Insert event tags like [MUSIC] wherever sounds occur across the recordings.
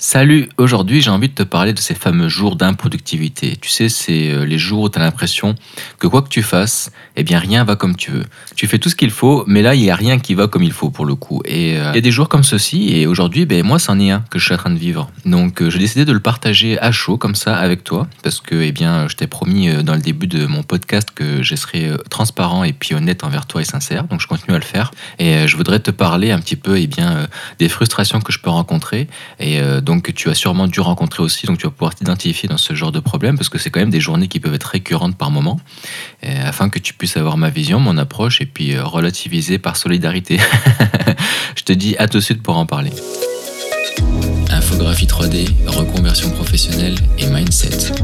Salut, aujourd'hui j'ai envie de te parler de ces fameux jours d'improductivité. Tu sais, c'est euh, les jours où tu as l'impression que quoi que tu fasses, eh bien rien va comme tu veux. Tu fais tout ce qu'il faut, mais là il n'y a rien qui va comme il faut pour le coup. Et euh, il y a des jours comme ceci, et aujourd'hui, ben, moi c'en est un que je suis en train de vivre. Donc euh, j'ai décidé de le partager à chaud comme ça avec toi, parce que eh bien, je t'ai promis dans le début de mon podcast que je serais transparent et puis honnête envers toi et sincère, donc je continue à le faire. Et je voudrais te parler un petit peu eh bien, des frustrations que je peux rencontrer. Et donc tu as sûrement dû rencontrer aussi, donc tu vas pouvoir t'identifier dans ce genre de problème, parce que c'est quand même des journées qui peuvent être récurrentes par moment, afin que tu puisses avoir ma vision, mon approche, et puis euh, relativiser par solidarité. [LAUGHS] Je te dis à tout de suite pour en parler. Infographie 3D, reconversion professionnelle et mindset.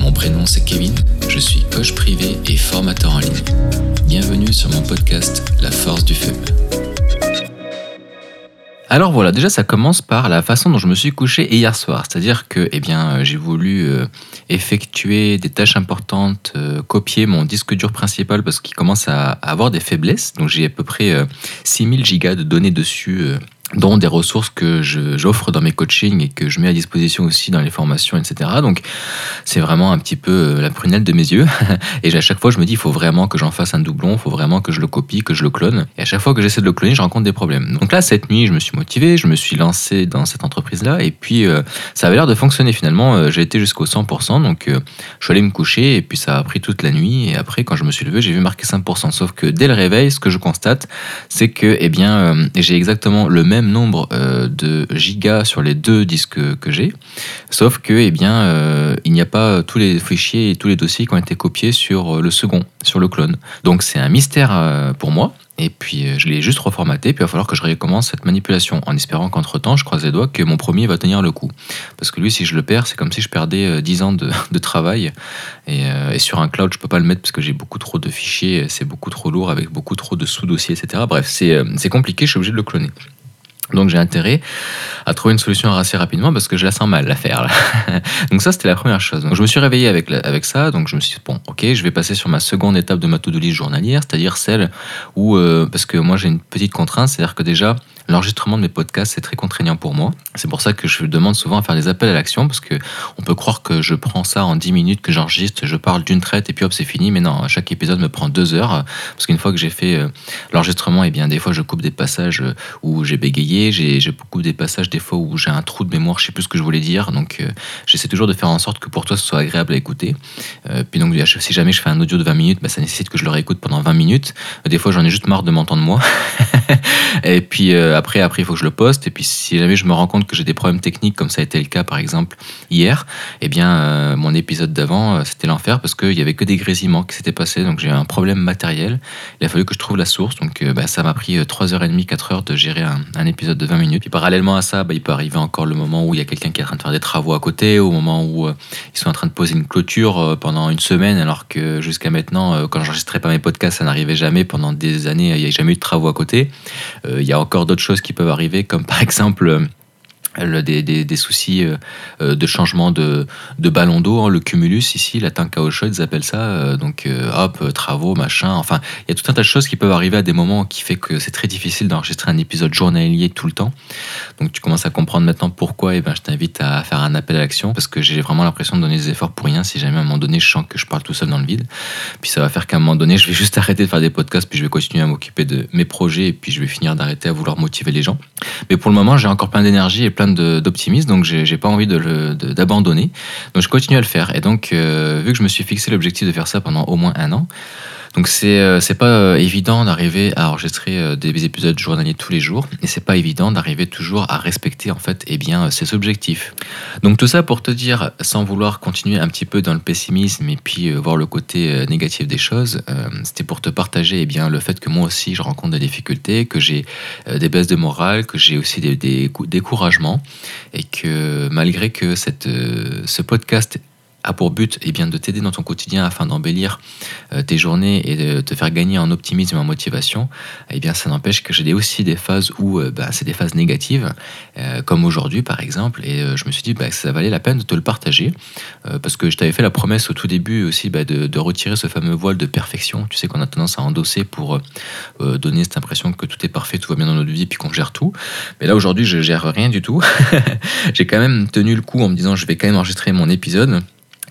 Mon prénom c'est Kevin, je suis coach privé et formateur en ligne. Bienvenue sur mon podcast La force du feu. Alors voilà, déjà ça commence par la façon dont je me suis couché hier soir. C'est-à-dire que eh euh, j'ai voulu euh, effectuer des tâches importantes, euh, copier mon disque dur principal parce qu'il commence à, avoir des faiblesses. Donc j'ai à peu près 6000 gigas de données dessus dont des ressources que j'offre dans mes coachings et que je mets à disposition aussi dans les formations, etc. Donc c'est vraiment un petit peu euh, la prunelle de mes yeux. [LAUGHS] Et à chaque fois, je me dis, il faut vraiment que j'en fasse un doublon, il faut vraiment que je le copie, que je le clone. Et à chaque fois que j'essaie de le cloner, je rencontre des problèmes. Donc là, cette nuit, je me suis motivé, je me suis lancé dans cette entreprise-là, et puis euh, ça avait l'air de fonctionner finalement. Euh, j'ai été jusqu'au 100%, donc je suis allé me coucher, et puis ça a pris toute la nuit. Et après, quand je me suis levé, j'ai vu marquer 5%. Sauf que dès le réveil, ce que je constate, c'est que, eh j'ai exactement le même nombre euh, de gigas sur les deux disques que j'ai, sauf que eh bien, euh, il n'y a pas tous les fichiers et tous les dossiers qui ont été copiés sur euh, le second, sur le clone. Donc c'est un mystère pour moi. Et puis je l'ai juste reformaté, puis il va falloir que je recommence cette manipulation, en espérant qu'entre-temps, je croise les doigts, que mon premier va tenir le coup. Parce que lui, si je le perds, c'est comme si je perdais 10 ans [LAUGHS] de, travail. Et, et, sur un cloud, je peux pas le mettre parce que j'ai beaucoup trop de fichiers, c'est beaucoup trop lourd avec beaucoup trop de sous-dossiers, etc. Bref, c'est compliqué, je suis obligé de le cloner. Donc j'ai intérêt à trouver une solution assez rapidement parce que je la sens mal l'affaire. [LAUGHS] donc ça c'était la première chose. Donc je me suis réveillé avec, avec ça, donc je me suis dit bon ok je vais passer sur ma seconde étape de ma to-do list journalière, c'est-à-dire celle où, euh, parce que moi j'ai une petite contrainte, c'est-à-dire que déjà l'enregistrement de mes podcasts, c'est très contraignant pour moi. C'est pour ça que je demande souvent à faire des appels à l'action, parce que on peut croire que je prends ça en 10 minutes, que j'enregistre, je parle d'une traite et puis hop, c'est fini. Mais non, chaque épisode me prend deux heures, parce qu'une fois que j'ai fait euh, l'enregistrement, et eh bien des fois je coupe des passages euh, où j'ai bégayé, j'ai beaucoup des passages des fois où j'ai un trou de mémoire, je sais plus ce que je voulais dire. Donc euh, j'essaie toujours de faire en sorte que pour toi ce soit agréable à écouter. puis donc si jamais je fais un audio de 20 minutes, bah, ça nécessite que je le réécoute pendant 20 minutes. Des fois j'en ai juste marre de m'entendre moi. [LAUGHS] et puis après, après, il faut que je le poste. Et puis, si jamais je me rends compte que j'ai des problèmes techniques, comme ça a été le cas, par exemple, hier, eh bien, euh, mon épisode d'avant, euh, c'était l'enfer parce qu'il y avait que des grésillements qui s'étaient passés. Donc, j'ai un problème matériel. Il a fallu que je trouve la source. Donc, euh, bah, ça m'a pris 3h30, 4h de gérer un, épisode de 20 minutes. Puis, parallèlement à ça, bah, il peut arriver encore le moment où il y a quelqu'un qui est en train de faire des travaux à côté, au moment où ils sont en train de poser une clôture pendant une semaine, alors que jusqu'à maintenant, quand j'enregistrais pas mes podcasts, ça n'arrivait jamais. Pendant des années, il n'y a jamais eu de travaux à côté. il y a encore d'autres qui peuvent arriver, comme par [LAUGHS] exemple des, des, des, soucis euh, euh, de changement de, de ballon d'eau, hein, le cumulus ici, la tank à ils appellent ça, euh, donc hop, travaux, machin, enfin, il y a tout un tas de choses qui peuvent arriver à des moments qui fait que c'est très difficile d'enregistrer un épisode journalier tout le temps. Donc tu commences à comprendre maintenant pourquoi, et eh ben, je t'invite à faire un appel à l'action, parce que j'ai vraiment l'impression de donner des efforts pour rien si jamais à un moment donné je sens que je parle tout seul dans le vide. Puis ça va faire qu'à un moment donné, je vais juste [LAUGHS] arrêter de faire des podcasts, puis je vais continuer à m'occuper de mes projets, et puis je vais finir d'arrêter à vouloir motiver les gens. Mais pour le moment, j'ai encore plein d'énergie et plein d'optimisme, donc j'ai pas envie d'abandonner. Donc je continue à le faire. Et donc, euh, vu que je me suis fixé l'objectif de faire ça pendant au moins un an, donc c'est euh, c'est pas euh, évident d'arriver à enregistrer euh, des épisodes journaliers tous les jours et c'est pas évident d'arriver toujours à respecter en fait eh bien ces objectifs. Donc tout ça pour te dire sans vouloir continuer un petit peu dans le pessimisme et puis voir le côté négatif des choses, c'était pour te partager eh bien le fait que moi aussi je rencontre des difficultés, que j'ai des baisses de morale, que j'ai aussi des, des découragements et que malgré que cette ce podcast a pour but eh bien, de t'aider dans ton quotidien afin d'embellir tes journées et de te faire gagner en optimisme et en motivation, eh bien, ça n'empêche que j'ai aussi des phases où bah, c'est des phases négatives, comme aujourd'hui par exemple, et je me suis dit bah, que ça valait la peine de te le partager, parce que je t'avais fait la promesse au tout début aussi bah, de, de, retirer ce fameux voile de perfection, tu sais qu'on a tendance à endosser pour donner cette impression que tout est parfait, tout va bien dans notre vie, puis qu'on gère tout. Mais là aujourd'hui, je gère rien du tout. [LAUGHS] j'ai quand même tenu le coup en me disant je vais quand même enregistrer mon épisode.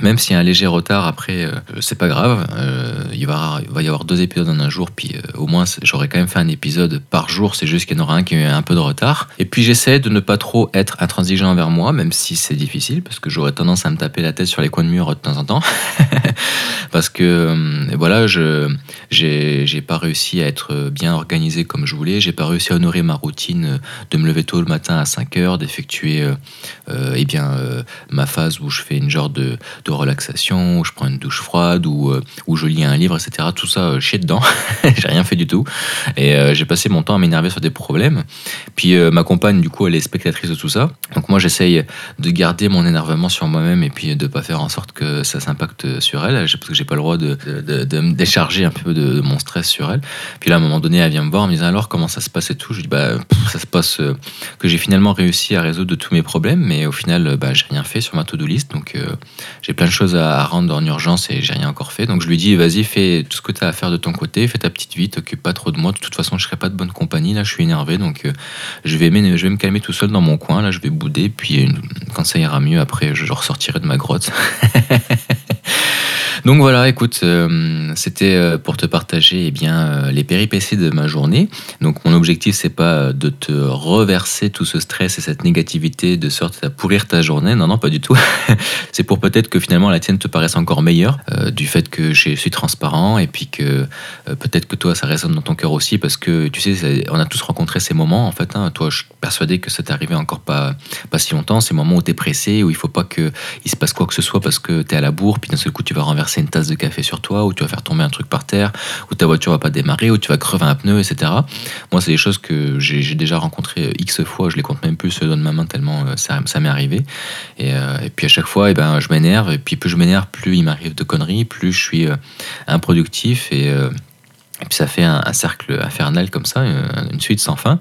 Même s'il y a un léger retard, après, euh, c'est pas grave. Euh, il, va, y avoir deux épisodes en un jour, puis euh, au moins j'aurais quand même fait un épisode par jour. C'est juste qu'il y en aura un qui a eu un peu de retard. Et puis j'essaie de ne pas trop être intransigeant envers moi, même si c'est difficile, parce que j'aurais tendance à me taper la tête sur les coins de mur de temps en temps. [LAUGHS] parce que voilà, je j'ai pas réussi à être bien organisé comme je voulais. J'ai pas réussi à honorer ma routine de me lever tôt le matin à 5 heures, d'effectuer eh bien ma phase où je fais une genre de relaxation, où je prends une douche froide, ou euh, où je lis un livre, etc. Tout ça, euh, chier dedans. [LAUGHS] j'ai rien fait du tout. Et euh, j'ai passé mon temps à m'énerver sur des problèmes. Puis ma compagne, du coup, elle est spectatrice de tout ça. Donc moi, j'essaye de garder mon énervement sur moi-même et puis de pas faire en sorte que ça s'impacte sur elle, parce que j'ai pas le droit de, de, me décharger un peu de, mon stress sur elle. Puis là, à un moment donné, elle vient me voir en me disant alors comment ça se passe et tout? Je dis bah ça se passe que j'ai finalement réussi à résoudre tous mes problèmes, mais au final, bah, j'ai rien fait sur ma to-do list. Donc j'ai plein de choses à, rendre en urgence et j'ai rien encore fait. Donc je lui dis, vas-y, fais tout ce que tu as à faire de ton côté, fais ta petite vie, t'occupe pas trop de moi. De toute façon, je serai pas de bonne compagnie. Là, je suis énervé, donc euh, je, vais je vais me calmer tout seul dans mon coin. Là, je vais bouder. Puis euh, quand ça ira mieux, après, je ressortirai de ma grotte. [LAUGHS] Donc voilà, écoute, euh, c'était euh, pour te partager eh bien, euh, les péripéties de ma journée. Donc mon objectif, c'est pas de te reverser tout ce stress et cette négativité de sorte à pourrir ta journée. Non, non, pas du tout. [LAUGHS] c'est pour peut-être que finalement la tienne te paraisse encore meilleure du fait que je suis transparent et puis que peut-être que toi, ça résonne dans ton cœur aussi parce que tu sais, on a tous rencontré ces moments en fait. Hein. Toi, je suis persuadé que ça t'est arrivé encore pas, pas si longtemps. Ces moments où tu es pressé, où il faut pas qu'il se passe quoi que ce soit parce que tu es à la bourre, puis d'un seul coup, tu vas renverser une tasse de café sur toi, ou tu vas faire tomber un truc par terre, ou ta voiture va pas démarrer, ou tu vas crever un pneu, etc. Moi, c'est des choses que j'ai déjà rencontrées euh, X fois, je les compte même plus sur de ma main tellement euh, ça, ça m'est arrivé. Euh, et, puis à chaque fois, et eh ben, je m'énerve, et puis plus je m'énerve, plus il m'arrive de conneries, plus je suis improductif et et puis ça fait un, cercle infernal comme ça, une, suite sans fin.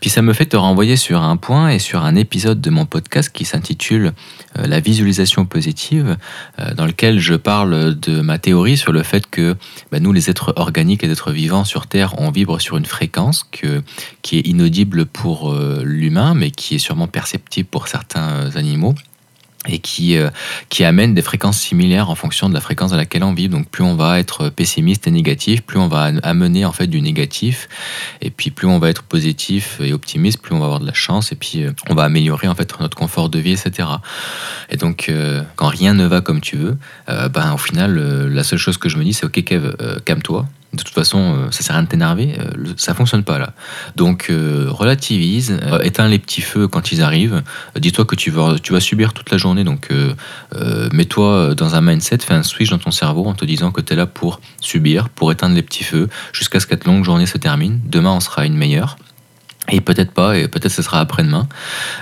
Puis ça me fait te renvoyer sur un point et sur un épisode de mon podcast qui s'intitule euh, La visualisation positive, euh, dans lequel je parle de ma théorie sur le fait que bah, nous, les êtres organiques et êtres vivants sur Terre, on vibre sur une fréquence que, qui est inaudible pour euh, l'humain, mais qui est sûrement perceptible pour certains animaux et qui, euh, qui amène des fréquences similaires en fonction de la fréquence à laquelle on vit. Donc plus on va être pessimiste et négatif, plus on va amener en fait du négatif, et puis plus on va être positif et optimiste, plus on va avoir de la chance, et puis euh, on va améliorer en fait notre confort de vie, etc. Et donc euh, quand rien ne va comme tu veux, ben au final la seule chose que je me dis c'est ok Kev, calme-toi, de toute façon, euh, ça sert à rien de t'énerver, euh, ça fonctionne pas là. Donc euh, relativise, éteins les petits feux quand ils arrivent, dis-toi que tu vas, tu vas subir toute la journée, donc mets-toi dans un mindset, fais un switch dans ton cerveau en te disant que tu es là pour subir, pour éteindre les petits feux, jusqu'à ce que cette longue journée se termine. Demain, on sera une meilleure. Et peut-être pas, et peut-être ce sera après-demain.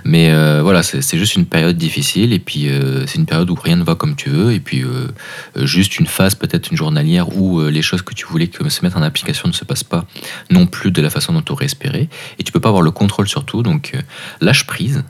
Mais euh, voilà, c'est juste une période difficile, et puis euh, c'est une période où rien ne va comme tu veux, et puis euh, juste une phase, peut-être une journalière, où les choses que tu voulais que se mettre en application ne se passent pas non plus de la façon dont tu aurais espéré. Et tu peux pas avoir le contrôle sur tout, donc lâche prise.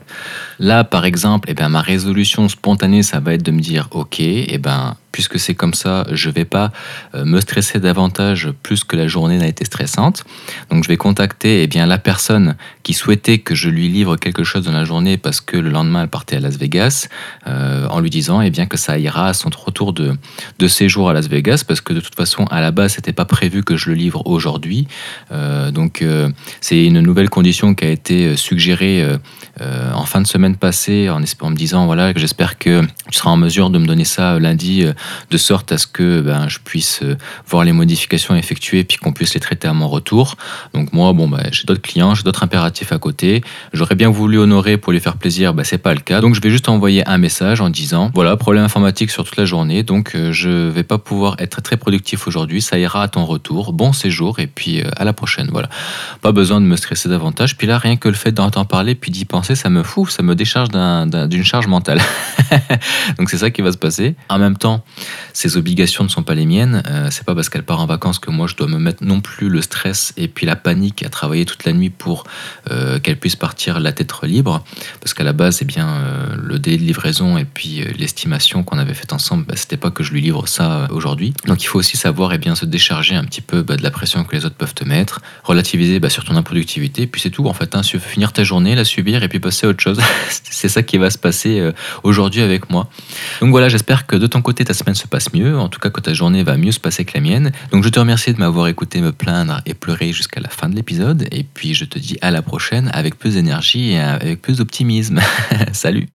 Là, par exemple, eh ben, ma résolution spontanée, ça va être de me dire, ok, eh ben, puisque c'est comme ça, je vais pas me stresser davantage plus que la journée n'a été stressante. Donc je vais contacter eh bien, la personne qui souhaitait que je lui livre quelque chose dans la journée parce que le lendemain elle partait à Las Vegas, euh, en lui disant eh bien, que ça ira à son retour de, de séjour à Las Vegas, parce que de toute façon, à la base, c'était pas prévu que je le livre aujourd'hui. Euh, donc c'est une nouvelle condition qui a été suggérée en fin de semaine passée en, me disant voilà, j'espère que tu seras en mesure de me donner ça lundi de sorte à ce que ben, je puisse euh, voir les modifications effectuées puis qu'on puisse les traiter à mon retour. Donc moi, bon, ben, j'ai d'autres clients, j'ai d'autres d'autres impératifs à côté. J'aurais bien voulu honorer pour lui faire plaisir, bah, c'est pas le cas. Donc je vais juste envoyer un message en disant voilà, problème informatique sur toute la journée, donc euh, je vais pas pouvoir être très productif aujourd'hui, ça ira à ton retour, bon séjour et puis euh, à la prochaine. Voilà. Pas besoin de me stresser davantage. Puis là, rien que le fait d'entendre parler puis d'y penser, ça me fout, ça me décharge d'une charge mentale. [LAUGHS] donc c'est ça qui va se passer. En même temps, ces obligations ne sont pas les miennes. Euh, c'est pas parce qu'elle part en vacances que moi je dois me mettre non plus le stress et puis la panique à travailler toute la nuit pour qu'elle puisse partir la tête libre. Parce qu'à la base, eh bien, le délai de livraison et puis euh, l'estimation qu'on avait faite ensemble, bah, c'était pas que je lui livre ça euh, aujourd'hui. Donc il faut aussi savoir eh bien, se décharger un petit peu bah, de la pression que les autres peuvent te mettre, relativiser bah, sur ton improductivité, puis c'est tout en fait. Hein, finir ta journée, la subir et puis passer à autre chose. [LAUGHS] c'est ça qui va se passer euh, aujourd'hui avec moi. Donc voilà, j'espère que de ton côté ta semaine se passe mieux, en tout cas que ta journée va mieux se passer que la mienne. Donc je te remercie de m'avoir écouté me plaindre et pleurer jusqu'à la fin de l'épisode, et puis je te à la prochaine avec plus d'énergie et avec plus d'optimisme. [LAUGHS] Salut